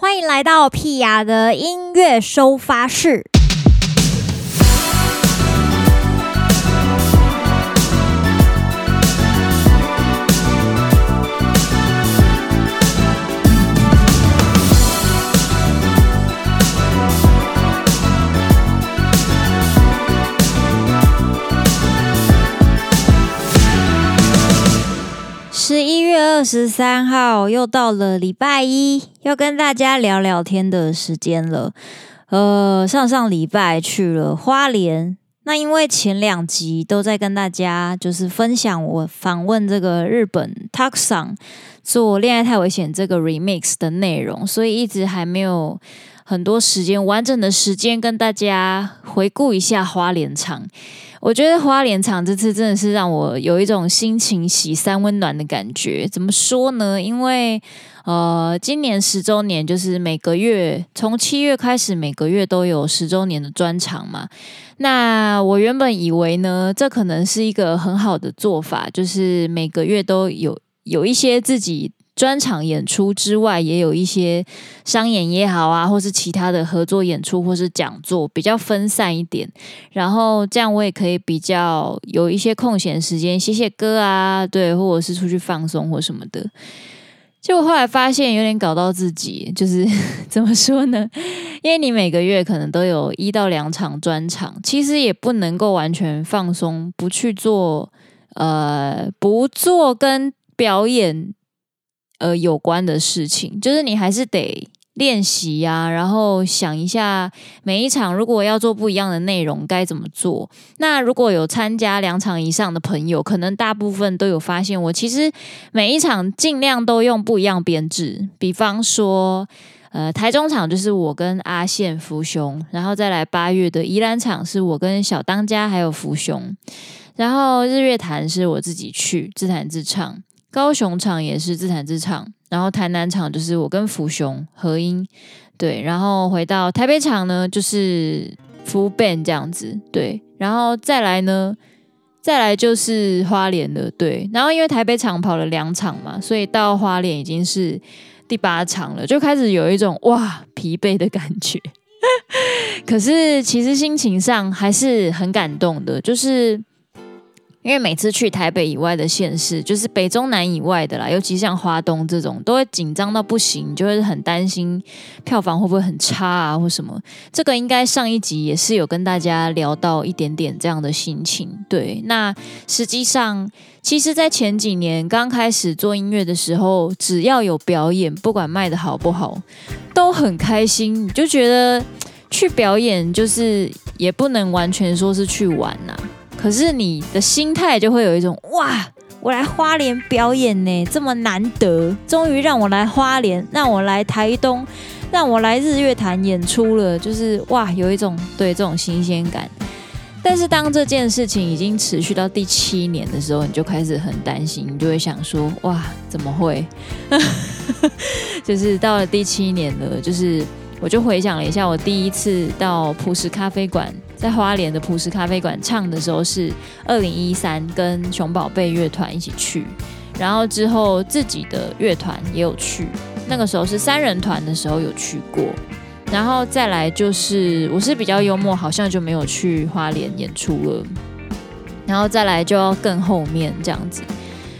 欢迎来到屁雅的音乐收发室。二十三号，又到了礼拜一，要跟大家聊聊天的时间了。呃，上上礼拜去了花莲，那因为前两集都在跟大家就是分享我访问这个日本 Takson 做《恋爱太危险》这个 remix 的内容，所以一直还没有很多时间，完整的时间跟大家回顾一下花莲场。我觉得花莲场这次真的是让我有一种心情喜三温暖的感觉。怎么说呢？因为呃，今年十周年，就是每个月从七月开始，每个月都有十周年的专场嘛。那我原本以为呢，这可能是一个很好的做法，就是每个月都有有一些自己。专场演出之外，也有一些商演也好啊，或是其他的合作演出，或是讲座，比较分散一点。然后这样我也可以比较有一些空闲时间写写歌啊，对，或者是出去放松或什么的。结果后来发现有点搞到自己，就是怎么说呢？因为你每个月可能都有一到两场专场，其实也不能够完全放松，不去做，呃，不做跟表演。呃，有关的事情，就是你还是得练习呀，然后想一下每一场如果要做不一样的内容该怎么做。那如果有参加两场以上的朋友，可能大部分都有发现，我其实每一场尽量都用不一样编制。比方说，呃，台中场就是我跟阿宪、福雄，然后再来八月的宜兰场是我跟小当家还有福雄，然后日月潭是我自己去自弹自唱。高雄场也是自弹自唱，然后台南场就是我跟福雄合音，对，然后回到台北场呢，就是 full band 这样子，对，然后再来呢，再来就是花莲了，对，然后因为台北场跑了两场嘛，所以到花莲已经是第八场了，就开始有一种哇疲惫的感觉，可是其实心情上还是很感动的，就是。因为每次去台北以外的县市，就是北中南以外的啦，尤其像花东这种，都会紧张到不行，就会很担心票房会不会很差啊，或什么。这个应该上一集也是有跟大家聊到一点点这样的心情。对，那实际上，其实，在前几年刚开始做音乐的时候，只要有表演，不管卖得好不好，都很开心。就觉得去表演，就是也不能完全说是去玩呐、可是你的心态就会有一种哇，我来花莲表演呢，这么难得，终于让我来花莲，让我来台东，让我来日月潭演出了，就是哇，有一种对这种新鲜感。但是当这件事情已经持续到第七年的时候，你就开始很担心，你就会想说哇，怎么会？就是到了第七年了，就是我就回想了一下，我第一次到朴实咖啡馆。在花莲的朴实咖啡馆唱的时候是二零一三，跟熊宝贝乐团一起去，然后之后自己的乐团也有去，那个时候是三人团的时候有去过，然后再来就是我是比较幽默，好像就没有去花莲演出了，然后再来就要更后面这样子，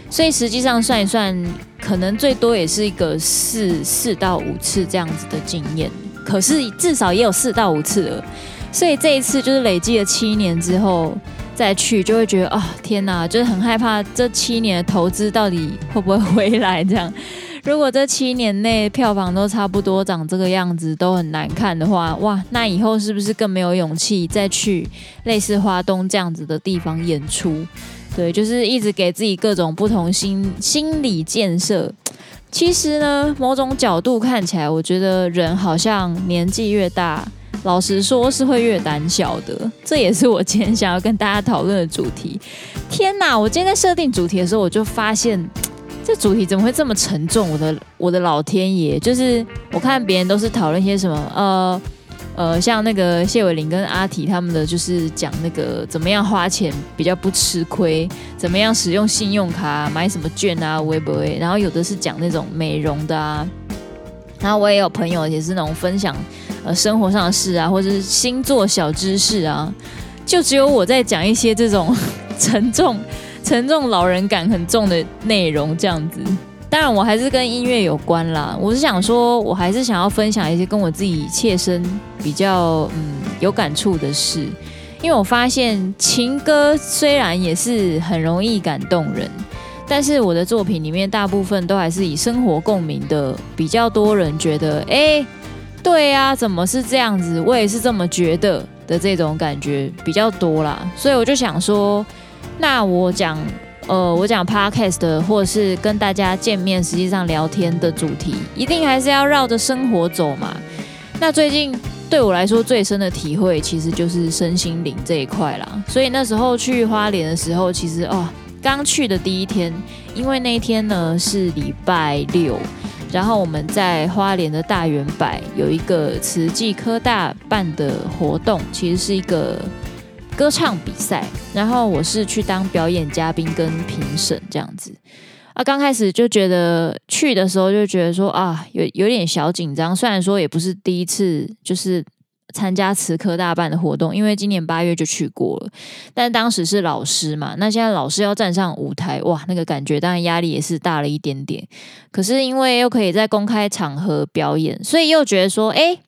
所以实际上算一算，可能最多也是一个四四到五次这样子的经验，可是至少也有四到五次了。所以这一次就是累积了七年之后再去，就会觉得啊、哦，天哪，就是很害怕这七年的投资到底会不会回来？这样，如果这七年内票房都差不多长这个样子，都很难看的话，哇，那以后是不是更没有勇气再去类似花东这样子的地方演出？对，就是一直给自己各种不同心心理建设。其实呢，某种角度看起来，我觉得人好像年纪越大。老实说，是会越胆小的，这也是我今天想要跟大家讨论的主题。天哪！我今天在设定主题的时候，我就发现 这主题怎么会这么沉重？我的我的老天爷！就是我看别人都是讨论些什么，呃呃，像那个谢伟林跟阿提他们的，就是讲那个怎么样花钱比较不吃亏，怎么样使用信用卡买什么券啊，会不会？然后有的是讲那种美容的啊。然后我也有朋友也是那种分享呃生活上的事啊，或者是星座小知识啊，就只有我在讲一些这种 沉重、沉重、老人感很重的内容这样子。当然，我还是跟音乐有关啦。我是想说，我还是想要分享一些跟我自己切身比较嗯有感触的事，因为我发现情歌虽然也是很容易感动人，但是我的作品里面大部分都还是以生活共鸣的比较多人觉得，哎，对啊，怎么是这样子？我也是这么觉得的这种感觉比较多啦。所以我就想说，那我讲。呃，我讲 podcast，或是跟大家见面，实际上聊天的主题，一定还是要绕着生活走嘛。那最近对我来说最深的体会，其实就是身心灵这一块啦。所以那时候去花莲的时候，其实哦，刚去的第一天，因为那一天呢是礼拜六，然后我们在花莲的大圆百有一个慈济科大办的活动，其实是一个。歌唱比赛，然后我是去当表演嘉宾跟评审这样子啊。刚开始就觉得去的时候就觉得说啊，有有点小紧张。虽然说也不是第一次，就是参加慈科大办的活动，因为今年八月就去过了。但当时是老师嘛，那现在老师要站上舞台，哇，那个感觉当然压力也是大了一点点。可是因为又可以在公开场合表演，所以又觉得说，哎。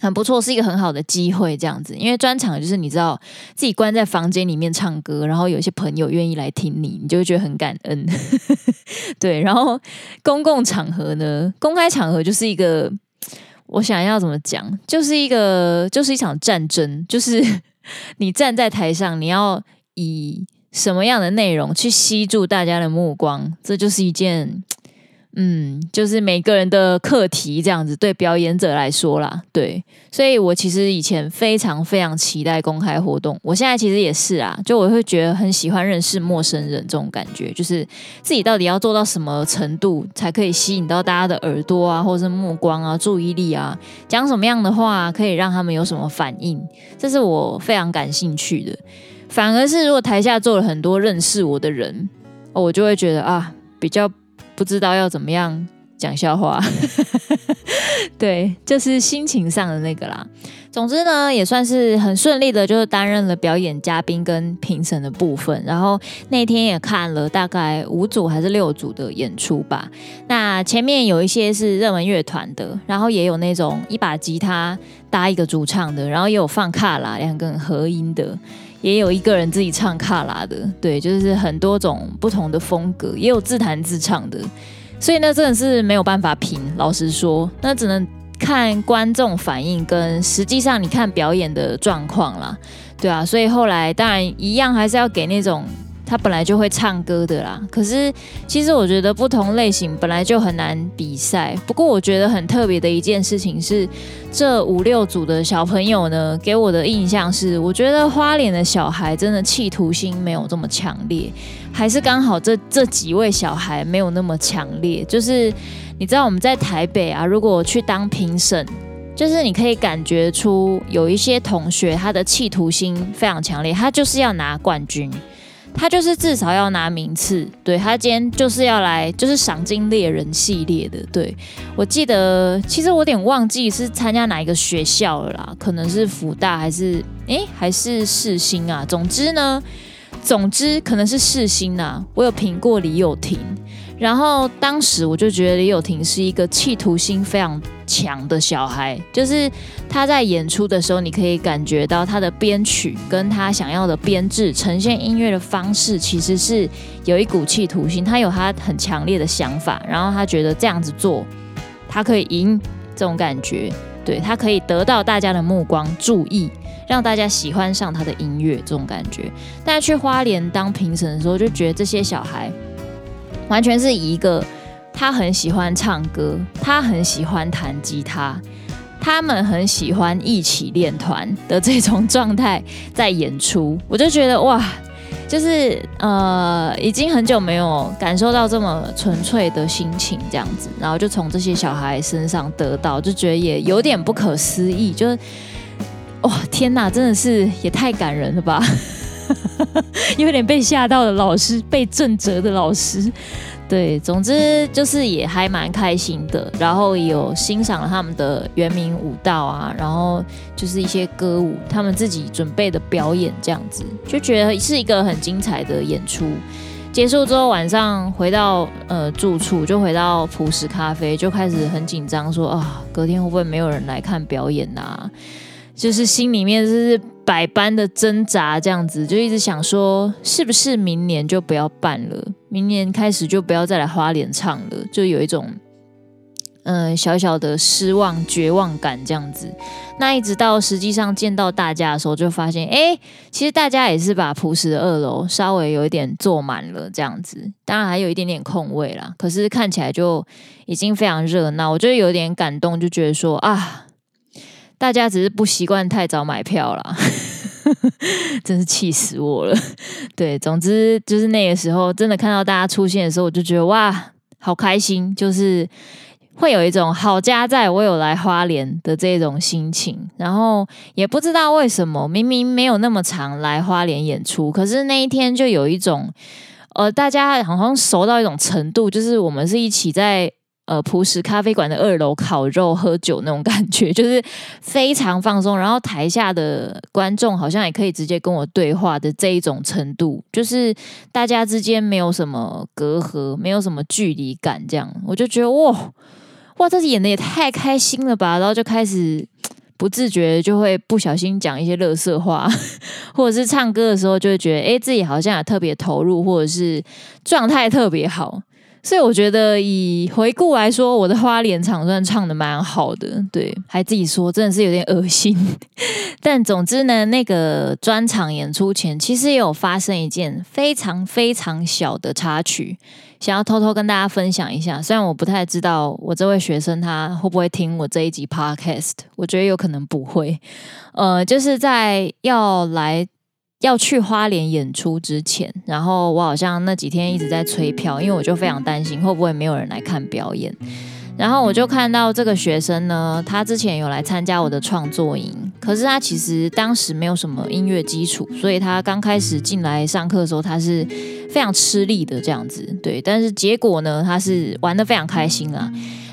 很不错，是一个很好的机会，这样子，因为专场就是你知道自己关在房间里面唱歌，然后有一些朋友愿意来听你，你就会觉得很感恩。对，然后公共场合呢，公开场合就是一个，我想要怎么讲，就是一个，就是一场战争，就是 你站在台上，你要以什么样的内容去吸住大家的目光，这就是一件。嗯，就是每个人的课题这样子，对表演者来说啦，对，所以我其实以前非常非常期待公开活动，我现在其实也是啊，就我会觉得很喜欢认识陌生人这种感觉，就是自己到底要做到什么程度才可以吸引到大家的耳朵啊，或者是目光啊、注意力啊，讲什么样的话可以让他们有什么反应，这是我非常感兴趣的。反而是如果台下坐了很多认识我的人，我就会觉得啊，比较。不知道要怎么样讲笑话，对，就是心情上的那个啦。总之呢，也算是很顺利的，就是担任了表演嘉宾跟评审的部分。然后那天也看了大概五组还是六组的演出吧。那前面有一些是热门乐团的，然后也有那种一把吉他搭一个主唱的，然后也有放卡拉两个人合音的。也有一个人自己唱卡拉的，对，就是很多种不同的风格，也有自弹自唱的，所以那真的是没有办法评。老实说，那只能看观众反应跟实际上你看表演的状况啦，对啊，所以后来当然一样还是要给那种。他本来就会唱歌的啦，可是其实我觉得不同类型本来就很难比赛。不过我觉得很特别的一件事情是，这五六组的小朋友呢，给我的印象是，我觉得花脸的小孩真的企图心没有这么强烈，还是刚好这这几位小孩没有那么强烈。就是你知道我们在台北啊，如果去当评审，就是你可以感觉出有一些同学他的企图心非常强烈，他就是要拿冠军。他就是至少要拿名次，对，他今天就是要来，就是赏金猎人系列的。对，我记得，其实我有点忘记是参加哪一个学校了啦，可能是福大还是诶还是世新啊？总之呢，总之可能是世新啊。我有评过李友廷。然后当时我就觉得李友廷是一个企图心非常强的小孩，就是他在演出的时候，你可以感觉到他的编曲跟他想要的编制呈现音乐的方式，其实是有一股企图心，他有他很强烈的想法，然后他觉得这样子做，他可以赢这种感觉，对，他可以得到大家的目光注意，让大家喜欢上他的音乐这种感觉。但去花莲当评审的时候，就觉得这些小孩。完全是一个他很喜欢唱歌，他很喜欢弹吉他，他们很喜欢一起练团的这种状态在演出，我就觉得哇，就是呃，已经很久没有感受到这么纯粹的心情这样子，然后就从这些小孩身上得到，就觉得也有点不可思议，就是哇，天哪，真的是也太感人了吧！有点被吓到的老师，被震折的老师，对，总之就是也还蛮开心的，然后有欣赏了他们的原民舞蹈啊，然后就是一些歌舞，他们自己准备的表演这样子，就觉得是一个很精彩的演出。结束之后，晚上回到呃住处，就回到朴实咖啡，就开始很紧张，说啊，隔天会不会没有人来看表演啊？就是心里面就是百般的挣扎，这样子就一直想说，是不是明年就不要办了？明年开始就不要再来花莲唱了，就有一种嗯、小小的失望、绝望感这样子。那一直到实际上见到大家的时候，就发现，哎，其实大家也是把朴实的二楼稍微有一点坐满了这样子，当然还有一点点空位啦。可是看起来就已经非常热闹，我就有点感动，就觉得说啊。大家只是不习惯太早买票啦，真是气死我了。对，总之就是那个时候，真的看到大家出现的时候，我就觉得哇，好开心，就是会有一种好家在我有来花莲的这种心情。然后也不知道为什么，明明没有那么常来花莲演出，可是那一天就有一种，呃，大家好像熟到一种程度，就是我们是一起在。呃，朴实咖啡馆的二楼烤肉喝酒那种感觉，就是非常放松。然后台下的观众好像也可以直接跟我对话的这一种程度，就是大家之间没有什么隔阂，没有什么距离感，这样我就觉得哇哇，这演的也太开心了吧！然后就开始不自觉就会不小心讲一些乐色话，或者是唱歌的时候就会觉得，哎，自己好像也特别投入，或者是状态特别好。所以我觉得以回顾来说，我的花莲场算唱的蛮好的，对，还自己说真的是有点恶心。但总之呢，那个专场演出前，其实也有发生一件非常非常小的插曲，想要偷偷跟大家分享一下。虽然我不太知道我这位学生他会不会听我这一集 Podcast，我觉得有可能不会。呃，就是在要来。要去花莲演出之前，然后我好像那几天一直在催票，因为我就非常担心会不会没有人来看表演。然后我就看到这个学生呢，他之前有来参加我的创作营，可是他其实当时没有什么音乐基础，所以他刚开始进来上课的时候，他是非常吃力的这样子。对，但是结果呢，他是玩得非常开心啊。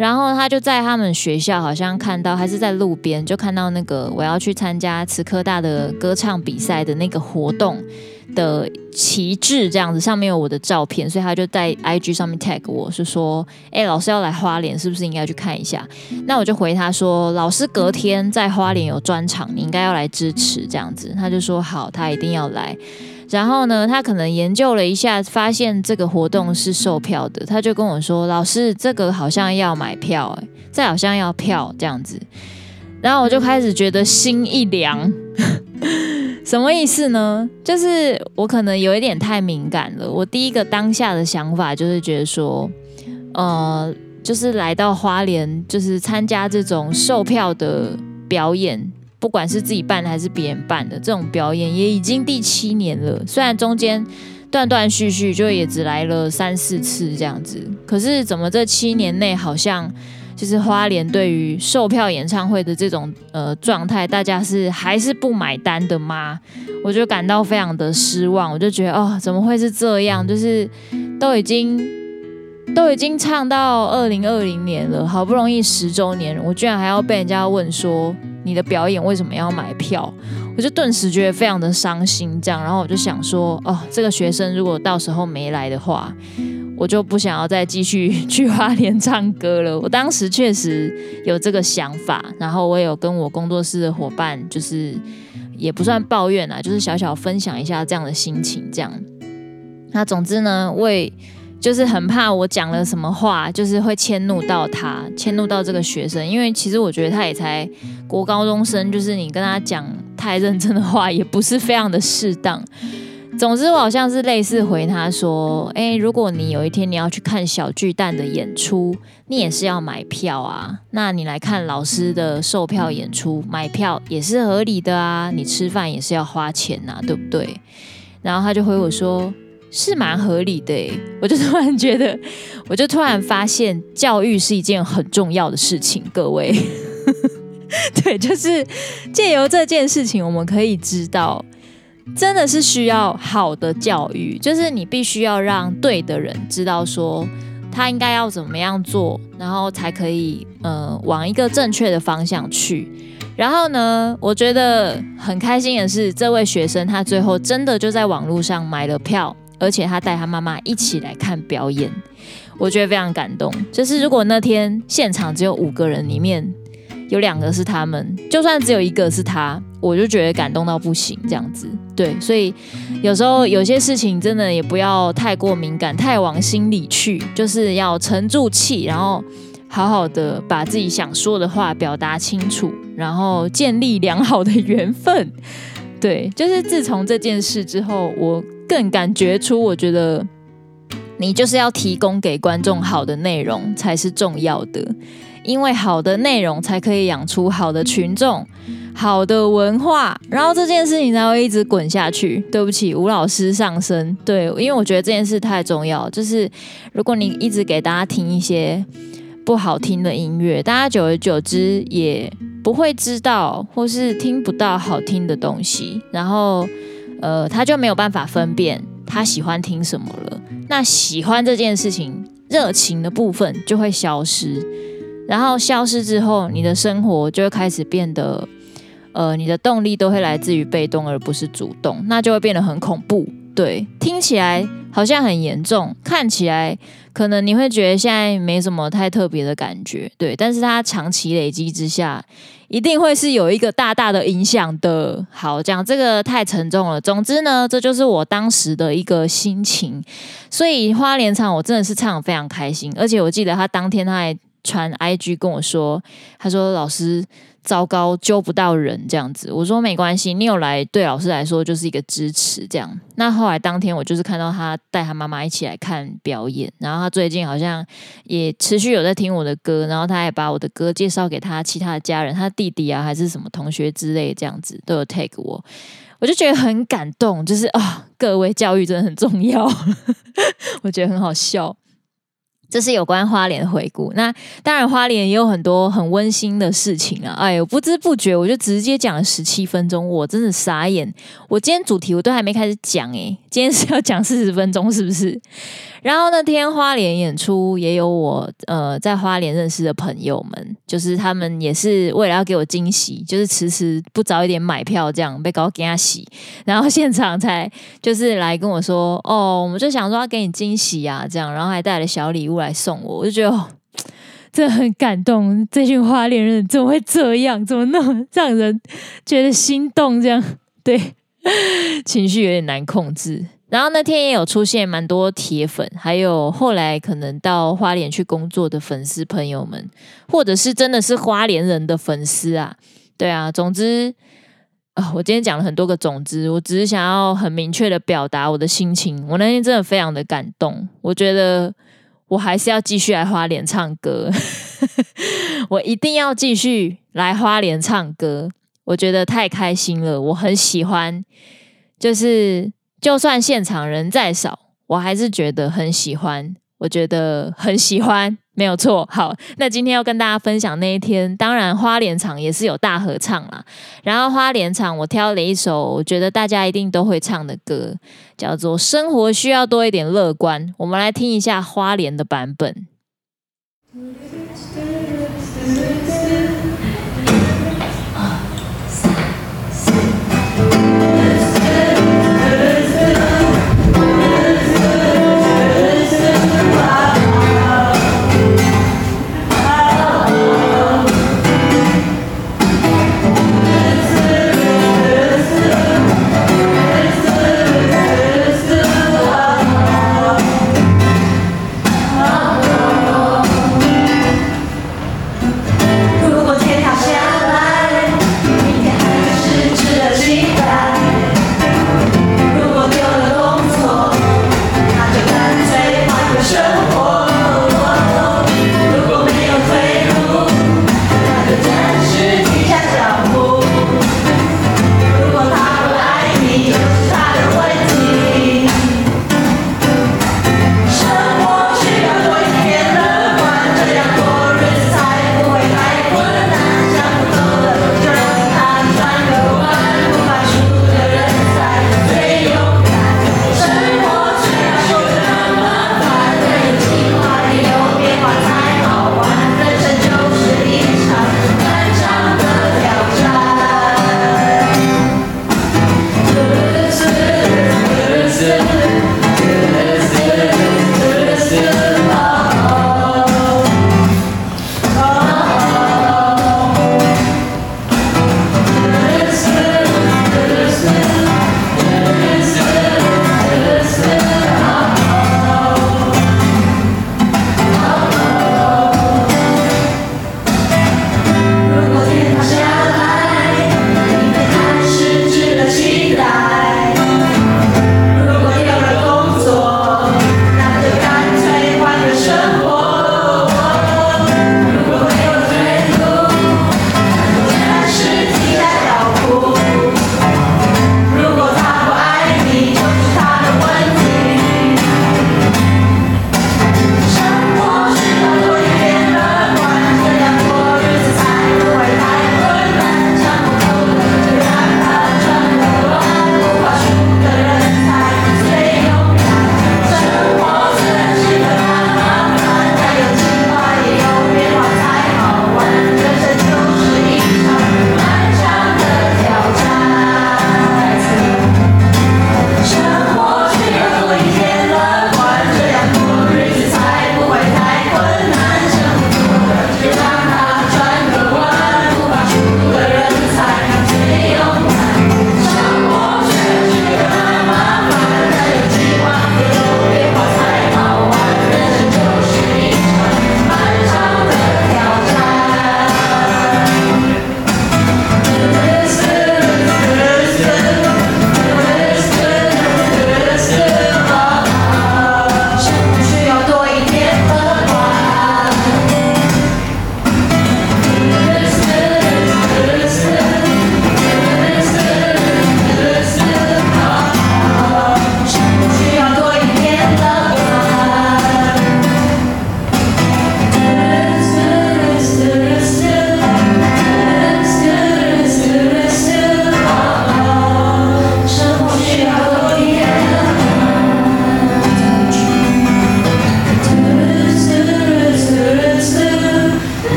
然后他就在他们学校，好像看到还是在路边，就看到那个我要去参加慈科大的歌唱比赛的那个活动的旗帜，这样子上面有我的照片，所以他就在 IG 上面 tag 我是说，哎，老师要来花莲，是不是应该去看一下？那我就回他说，老师隔天在花莲有专场，你应该要来支持这样子。他就说好，他一定要来。然后呢，他可能研究了一下，发现这个活动是售票的，他就跟我说：“老师，这个好像要买票，哎，这好像要票这样子。”然后我就开始觉得心一凉，什么意思呢？就是我可能有一点太敏感了。我第一个当下的想法就是觉得说，呃，就是来到花莲，就是参加这种售票的表演。不管是自己办的还是别人办的，这种表演也已经第七年了。虽然中间断断续续，就也只来了三四次这样子，可是怎么这七年内好像就是花莲对于售票演唱会的这种呃状态，大家是还是不买单的吗？我就感到非常的失望。我就觉得哦，怎么会是这样？就是都已经都已经唱到二零二零年了，好不容易十周年，我居然还要被人家问说。你的表演为什么要买票？我就顿时觉得非常的伤心，这样，然后我就想说，哦，这个学生如果到时候没来的话，我就不想要再继续 去花莲唱歌了。我当时确实有这个想法，然后我有跟我工作室的伙伴，就是也不算抱怨啦，就是小小分享一下这样的心情，这样。那总之呢，为就是很怕我讲了什么话，就是会迁怒到他，迁怒到这个学生，因为其实我觉得他也才国高中生，就是你跟他讲太认真的话，也不是非常的适当。总之，我好像是类似回他说：“诶，如果你有一天你要去看小巨蛋的演出，你也是要买票啊。那你来看老师的售票演出，买票也是合理的啊。你吃饭也是要花钱呐，对不对？”然后他就回我说。是蛮合理的，我就突然觉得，我就突然发现，教育是一件很重要的事情。各位，对，就是借由这件事情，我们可以知道，真的是需要好的教育，就是你必须要让对的人知道说他应该要怎么样做，然后才可以呃往一个正确的方向去。然后呢，我觉得很开心的是，这位学生他最后真的就在网络上买了票，而且他带他妈妈一起来看表演，我觉得非常感动。就是如果那天现场只有五个人里面，有两个是他们，就算只有一个是他，我就觉得感动到不行，这样子。对，所以有时候有些事情真的也不要太过敏感，太往心里去，就是要沉住气，然后好好的把自己想说的话表达清楚，然后建立良好的缘分。对，就是自从这件事之后，我更感觉出，我觉得你就是要提供给观众好的内容才是重要的。因为好的内容才可以养出好的群众、好的文化，然后这件事情才会一直滚下去。对不起，吴老师上身。对，因为我觉得这件事太重要。就是如果你一直给大家听一些不好听的音乐，大家久而久之也不会知道或是听不到好听的东西，然后呃，他就没有办法分辨他喜欢听什么了。那喜欢这件事情，热情的部分就会消失。然后消失之后，你的生活就会开始变得，呃，你的动力都会来自于被动而不是主动，那就会变得很恐怖。对，听起来好像很严重，看起来可能你会觉得现在没什么太特别的感觉，对，但是它长期累积之下，一定会是有一个大大的影响的。好，讲这个太沉重了。总之呢，这就是我当时的一个心情。所以花莲场我真的是唱得非常开心，而且我记得他当天他还。传 IG 跟我说，他说老师糟糕，揪不到人这样子。我说没关系，你有来对老师来说就是一个支持这样。那后来当天我就是看到他带他妈妈一起来看表演，然后他最近好像也持续有在听我的歌，然后他也把我的歌介绍给他其他的家人，他弟弟啊还是什么同学之类这样子都有 take 我，我就觉得很感动，就是啊、各位教育真的很重要，我觉得很好笑。这是有关花莲的回顾，那当然花莲也有很多很温馨的事情啊！哎呦，不知不觉我就直接讲了十七分钟，我真的傻眼。我今天主题我都还没开始讲诶，今天是要讲四十分钟是不是？然后那天花莲演出也有我呃在花莲认识的朋友们，就是他们也是为了要给我惊喜，就是迟迟不早一点买票这样被搞给他洗，然后现场才就是来跟我说哦，我们就想说要给你惊喜啊这样，然后还带了小礼物来送我，我就觉得这很感动，这群花莲人怎么会这样，怎么那么让人觉得心动这样？对，情绪有点难控制。然后那天也有出现蛮多铁粉，还有后来可能到花莲去工作的粉丝朋友们，或者是真的是花莲人的粉丝啊，对啊，总之啊、我今天讲了很多个总之，我只是想要很明确的表达我的心情。我那天真的非常的感动，我觉得我还是要继续来花莲唱歌，我一定要继续来花莲唱歌，我觉得太开心了，我很喜欢，就是。就算现场人再少，我还是觉得很喜欢。我觉得很喜欢，没有错。好，那今天要跟大家分享那一天，当然花莲场也是有大合唱啦。然后花莲场我挑了一首我觉得大家一定都会唱的歌，叫做《生活需要多一点乐观》。我们来听一下花莲的版本。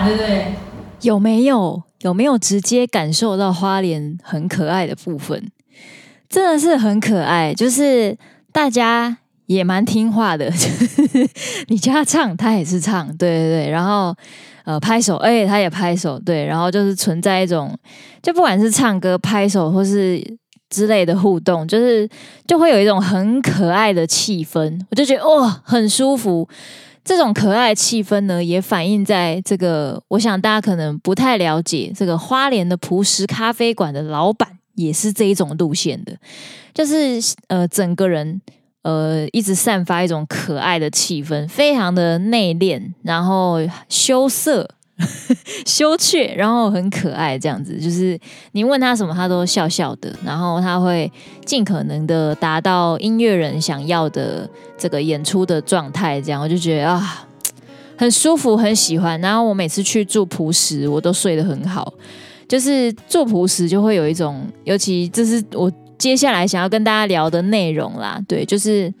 玩，对对？有没有？有没有直接感受到花莲很可爱的部分？真的是很可爱，就是大家也蛮听话的，就 你叫他唱，他也是唱，对对对，然后呃拍手，哎，他也拍手，对，然后就是存在一种，就不管是唱歌、拍手或是之类的互动，就是就会有一种很可爱的气氛，我就觉得哇、哦，很舒服。这种可爱的气氛呢，也反映在这个，我想大家可能不太了解，这个花莲的葡式咖啡馆的老板也是这一种路线的，就是呃，整个人呃一直散发一种可爱的气氛，非常的内敛，然后羞涩。羞怯，然后很可爱，这样子就是你问他什么，他都笑笑的，然后他会尽可能的达到音乐人想要的这个演出的状态，这样我就觉得啊，很舒服，很喜欢。然后我每次去住璞石，我都睡得很好，就是住璞石就会有一种，尤其这是我接下来想要跟大家聊的内容啦，对，就是。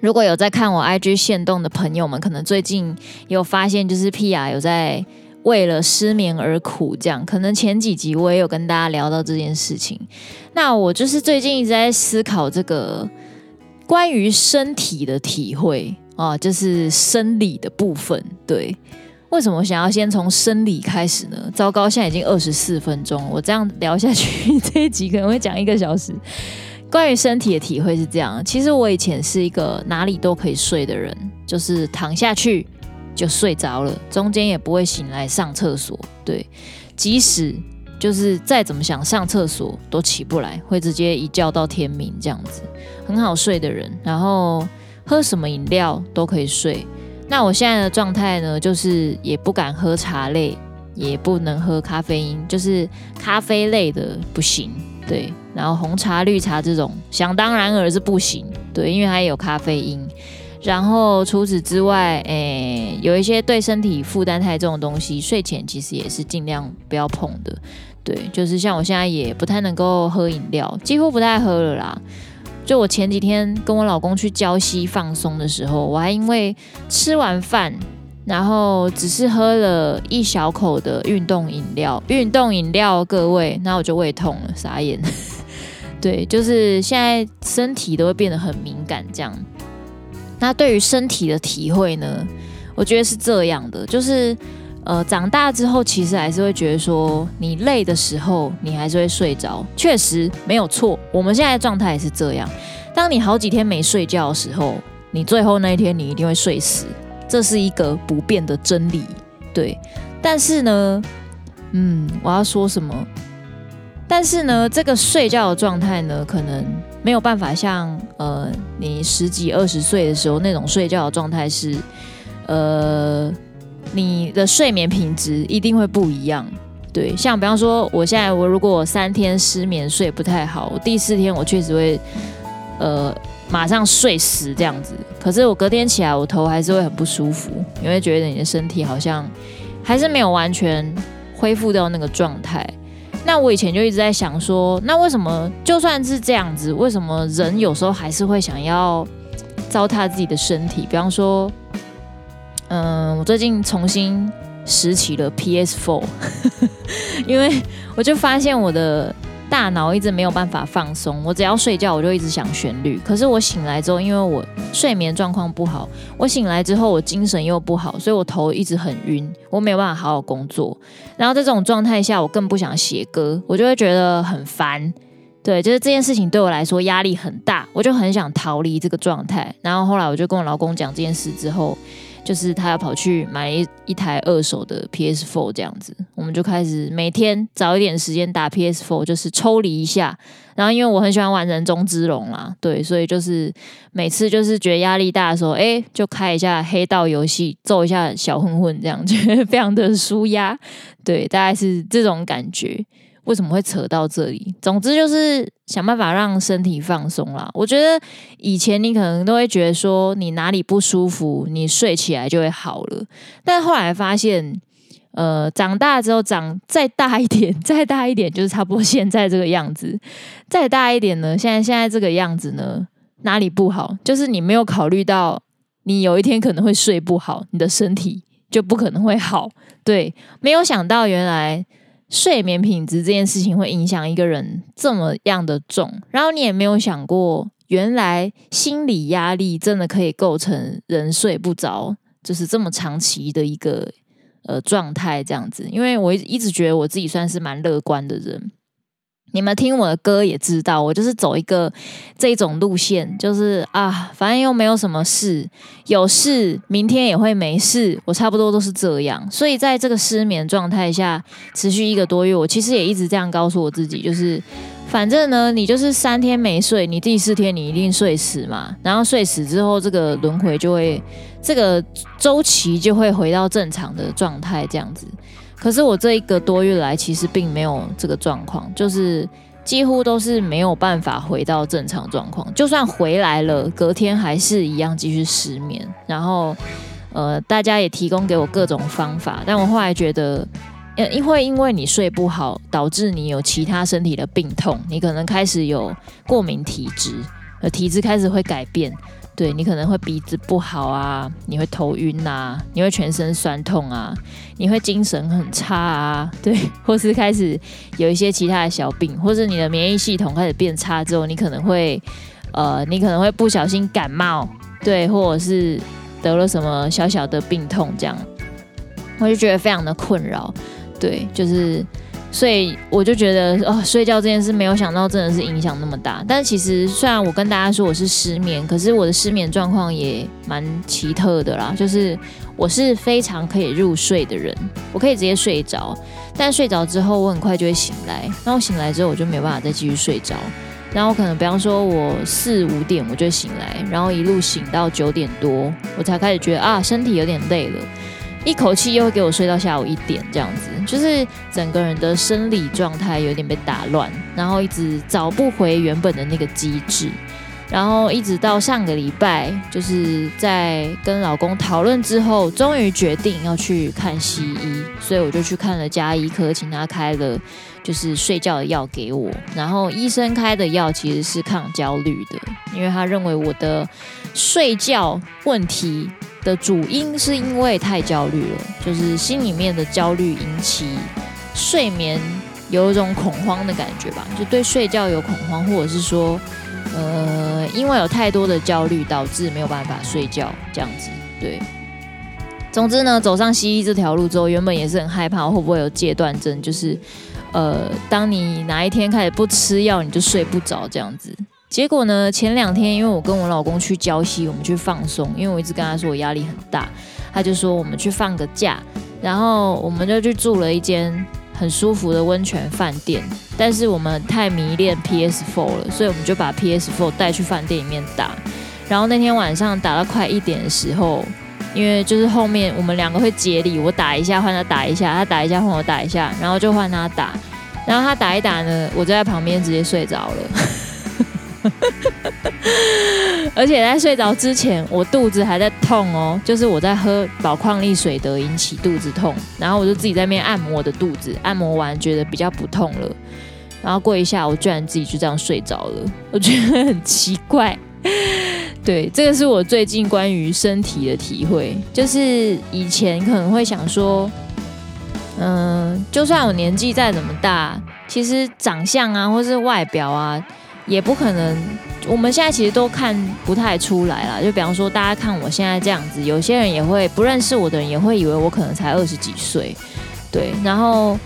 如果有在看我 IG 限动的朋友们，可能最近有发现，就是 Pia 有在为了失眠而苦，这样。可能前几集我也有跟大家聊到这件事情。那我就是最近一直在思考这个关于身体的体会啊，就是生理的部分。对，为什么想要先从生理开始呢？糟糕，现在已经二十四分钟，我这样聊下去，这一集可能会讲一个小时。关于身体的体会是这样，其实我以前是一个哪里都可以睡的人，就是躺下去就睡着了，中间也不会醒来上厕所。对，即使就是再怎么想上厕所都起不来，会直接一觉到天明这样子，很好睡的人。然后喝什么饮料都可以睡。那我现在的状态呢，就是也不敢喝茶类，也不能喝咖啡因，就是咖啡类的不行。对，然后红茶、绿茶这种，想当然而是不行。对，因为它有咖啡因。然后除此之外，诶，有一些对身体负担太重的东西，睡前其实也是尽量不要碰的。对，就是像我现在也不太能够喝饮料，几乎不太喝了啦。就我前几天跟我老公去礁溪放松的时候，我还因为吃完饭。然后只是喝了一小口的运动饮料，运动饮料，各位，那我就胃痛了，傻眼。对，就是现在身体都会变得很敏感，这样。那对于身体的体会呢，我觉得是这样的，就是呃，长大之后其实还是会觉得说，你累的时候，你还是会睡着，确实没有错。我们现在的状态也是这样，当你好几天没睡觉的时候，你最后那一天你一定会睡死。这是一个不变的真理，对。但是呢，嗯，我要说什么？但是呢，这个睡觉的状态呢，可能没有办法像呃，你十几二十岁的时候那种睡觉的状态是，呃，你的睡眠品质一定会不一样。对，像比方说，我现在我如果三天失眠睡不太好，第四天我确实会，呃。马上睡死这样子，可是我隔天起来，我头还是会很不舒服，因为觉得你的身体好像还是没有完全恢复到那个状态。那我以前就一直在想说，那为什么就算是这样子，为什么人有时候还是会想要糟蹋自己的身体？比方说，嗯，我最近重新拾起了 PS Four，因为我就发现我的。大脑一直没有办法放松，我只要睡觉，我就一直想旋律。可是我醒来之后，因为我睡眠状况不好，我醒来之后我精神又不好，所以我头一直很晕，我没有办法好好工作。然后在这种状态下，我更不想写歌，我就会觉得很烦。对，就是这件事情对我来说压力很大，我就很想逃离这个状态。然后后来我就跟我老公讲这件事之后。就是他要跑去买一一台二手的 PS4 这样子，我们就开始每天找一点时间打 PS4，就是抽离一下。然后因为我很喜欢玩人中之龙啦，对，所以就是每次就是觉得压力大的时候，哎，就开一下黑道游戏，揍一下小混混这样，觉得非常的舒压。对，大概是这种感觉。为什么会扯到这里？总之就是想办法让身体放松啦。我觉得以前你可能都会觉得说你哪里不舒服，你睡起来就会好了。但后来发现，呃，长大之后长再大一点，再大一点就是差不多现在这个样子。再大一点呢，现在现在这个样子呢，哪里不好？就是你没有考虑到你有一天可能会睡不好，你的身体就不可能会好。对，没有想到原来睡眠品质这件事情会影响一个人这么样的重，然后你也没有想过，原来心理压力真的可以构成人睡不着，就是这么长期的一个呃状态这样子。因为我一直觉得我自己算是蛮乐观的人。你们听我的歌也知道，我就是走一个这种路线，就是啊，反正又没有什么事，有事明天也会没事，我差不多都是这样。所以在这个失眠状态下持续一个多月，我其实也一直这样告诉我自己，就是反正呢，你就是三天没睡，你第四天你一定睡死嘛，然后睡死之后，这个轮回就会，这个周期就会回到正常的状态，这样子。可是我这一个多月来，其实并没有这个状况，就是几乎都是没有办法回到正常状况。就算回来了，隔天还是一样继续失眠。然后，呃，大家也提供给我各种方法，但我后来觉得，呃，因为因为你睡不好，导致你有其他身体的病痛，你可能开始有过敏体质，呃，体质开始会改变。对，你可能会鼻子不好啊，你会头晕呐、啊，你会全身酸痛啊，你会精神很差啊，对，或是开始有一些其他的小病，或是你的免疫系统开始变差之后，你可能会呃，你可能会不小心感冒，对，或者是得了什么小小的病痛这样，我就觉得非常的困扰，对，就是。所以我就觉得哦，睡觉这件事没有想到真的是影响那么大。但其实虽然我跟大家说我是失眠，可是我的失眠状况也蛮奇特的啦。就是我是非常可以入睡的人，我可以直接睡着。但睡着之后，我很快就会醒来。然后醒来之后，我就没办法再继续睡着。然后可能比方说我四五点我就醒来，然后一路醒到九点多，我才开始觉得啊，身体有点累了。一口气又会给我睡到下午一点，这样子，就是整个人的生理状态有点被打乱，然后一直找不回原本的那个机制，然后一直到上个礼拜，就是在跟老公讨论之后，终于决定要去看西医，所以我就去看了家医科，请他开了就是睡觉的药给我，然后医生开的药其实是抗焦虑的，因为他认为我的睡觉问题。的主因是因为太焦虑了，就是心里面的焦虑引起睡眠有一种恐慌的感觉吧，就对睡觉有恐慌，或者是说，呃，因为有太多的焦虑导致没有办法睡觉这样子。对，总之呢，走上西医这条路之后，原本也是很害怕会不会有戒断症，就是呃，当你哪一天开始不吃药，你就睡不着这样子。结果呢？前两天，因为我跟我老公去礁溪，我们去放松。因为我一直跟他说我压力很大，他就说我们去放个假，然后我们就去住了一间很舒服的温泉饭店。但是我们太迷恋 PS4 了，所以我们就把 PS4 带去饭店里面打。然后那天晚上打到快一点的时候，因为就是后面我们两个会接力，我打一下换他打一下，他打一下换我打一下，然后就换他打。然后他打一打呢，我就在旁边直接睡着了。而且在睡着之前，我肚子还在痛哦，就是我在喝宝矿力水得引起肚子痛，然后我就自己在那边按摩我的肚子，按摩完觉得比较不痛了，然后过一下，我居然自己就这样睡着了，我觉得很奇怪。对，这个是我最近关于身体的体会，就是以前可能会想说，嗯，就算我年纪再怎么大，其实长相啊，或是外表啊。也不可能，我们现在其实都看不太出来啦。就比方说，大家看我现在这样子，有些人也会不认识我的人也会以为我可能才二十几岁，对。然后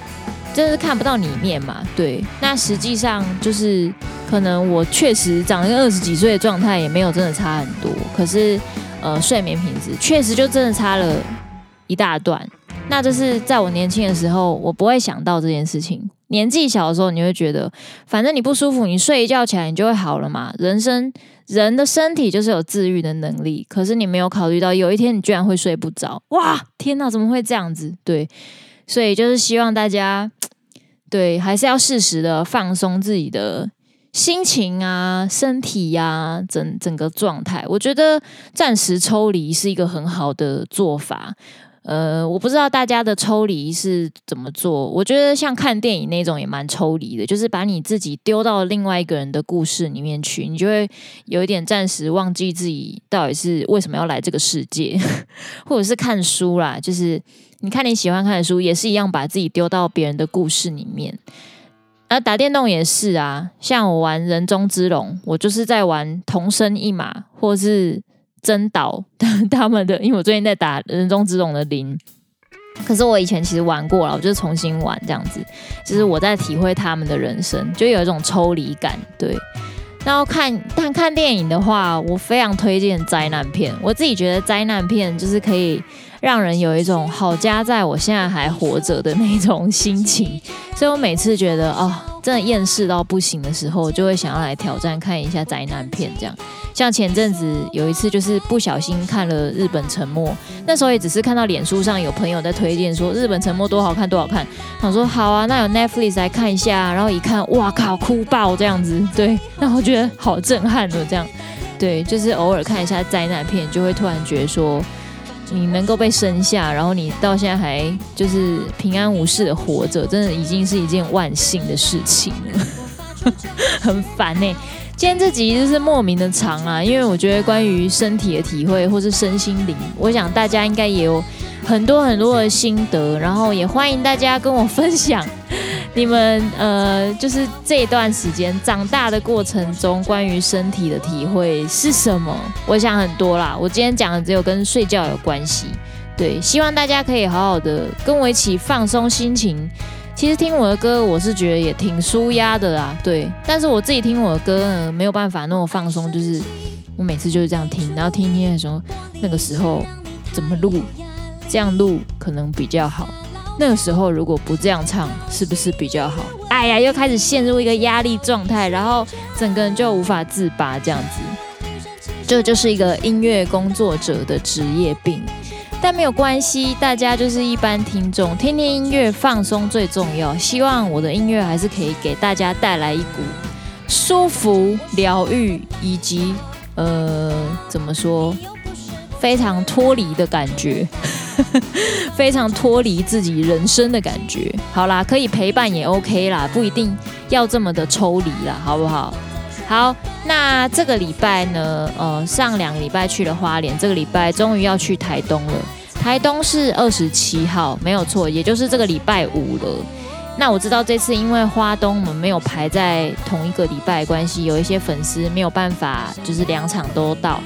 就是看不到里面嘛，对。那实际上就是可能我确实长得跟二十几岁的状态也没有真的差很多，可是呃，睡眠品质确实就真的差了一大段。那就是在我年轻的时候，我不会想到这件事情。年纪小的时候，你会觉得，反正你不舒服，你睡一觉起来，你就会好了嘛。人生人的身体就是有治愈的能力，可是你没有考虑到，有一天你居然会睡不着。哇，天哪，怎么会这样子？对，所以就是希望大家，对，还是要适时的放松自己的心情啊、身体呀、整整个状态。我觉得暂时抽离是一个很好的做法。呃，我不知道大家的抽离是怎么做。我觉得像看电影那种也蛮抽离的，就是把你自己丢到另外一个人的故事里面去，你就会有一点暂时忘记自己到底是为什么要来这个世界，或者是看书啦，就是你看你喜欢看的书，也是一样把自己丢到别人的故事里面。啊，打电动也是啊，像我玩人中之龙，我就是在玩同生一马，或是。真岛 他们的，因为我最近在打人中之龙的零，可是我以前其实玩过了，我就重新玩这样子，就是我在体会他们的人生，就有一种抽离感。对，然后看但看电影的话，我非常推荐灾难片。我自己觉得灾难片就是可以让人有一种好家在我现在还活着的那种心情，所以我每次觉得哦，真的厌世到不行的时候，就会想要来挑战看一下灾难片这样。像前阵子有一次，就是不小心看了《日本沉没》，那时候也只是看到脸书上有朋友在推荐说《日本沉没》多好看多好看，想说好啊，那有 Netflix 来看一下，然后一看，哇靠，哭爆这样子，对，然后觉得好震撼的这样，对，就是偶尔看一下灾难片，就会突然觉得说，你能够被生下，然后你到现在还就是平安无事的活着，真的已经是一件万幸的事情了，很烦呢、今天这集就是莫名的长啊，因为我觉得关于身体的体会或是身心灵，我想大家应该也有很多很多的心得，然后也欢迎大家跟我分享 你们呃，就是这段时间长大的过程中关于身体的体会是什么？我想很多啦，我今天讲的只有跟睡觉有关系，对，希望大家可以好好的跟我一起放松心情。其实听我的歌，我是觉得也挺舒压的啦，对。但是我自己听我的歌呢，没有办法那么放松，就是我每次就是这样听，然后听听的时候，那个时候怎么录，这样录可能比较好。那个时候如果不这样唱，是不是比较好？哎呀，又开始陷入一个压力状态，然后整个人就无法自拔，这样子，这就是一个音乐工作者的职业病。但没有关系，大家就是一般听众，听听音乐放松最重要。希望我的音乐还是可以给大家带来一股舒服、疗愈，以及呃，怎么说，非常脱离的感觉，非常脱离自己人生的感觉。好啦，可以陪伴也 OK 啦，不一定要这么的抽离啦，好不好？好，那这个礼拜呢，呃，上两个礼拜去了花莲，这个礼拜终于要去台东了。台东是二十七号，没有错，也就是这个礼拜五了。那我知道这次因为花东我们没有排在同一个礼拜关系，有一些粉丝没有办法，就是两场都到，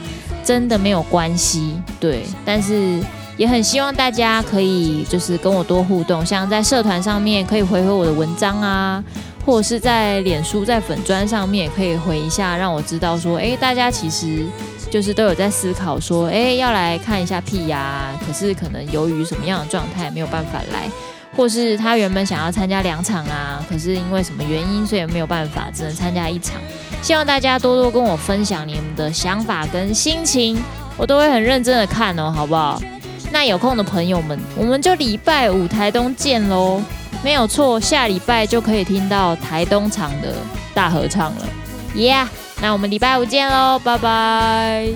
真的没有关系，对。但是也很希望大家可以就是跟我多互动，像在社团上面可以回回我的文章啊。或者是在脸书、在粉砖上面可以回一下，让我知道说，哎，大家其实就是都有在思考说，哎，要来看一下屁呀，可是可能由于什么样的状态没有办法来，或是他原本想要参加两场啊，可是因为什么原因，所以没有办法，只能参加一场。希望大家多多跟我分享你们的想法跟心情，我都会很认真的看哦，好不好？那有空的朋友们，我们就礼拜五台东见喽。没有错，下礼拜就可以听到台东场的大合唱了耶那我们礼拜五见喽，拜拜。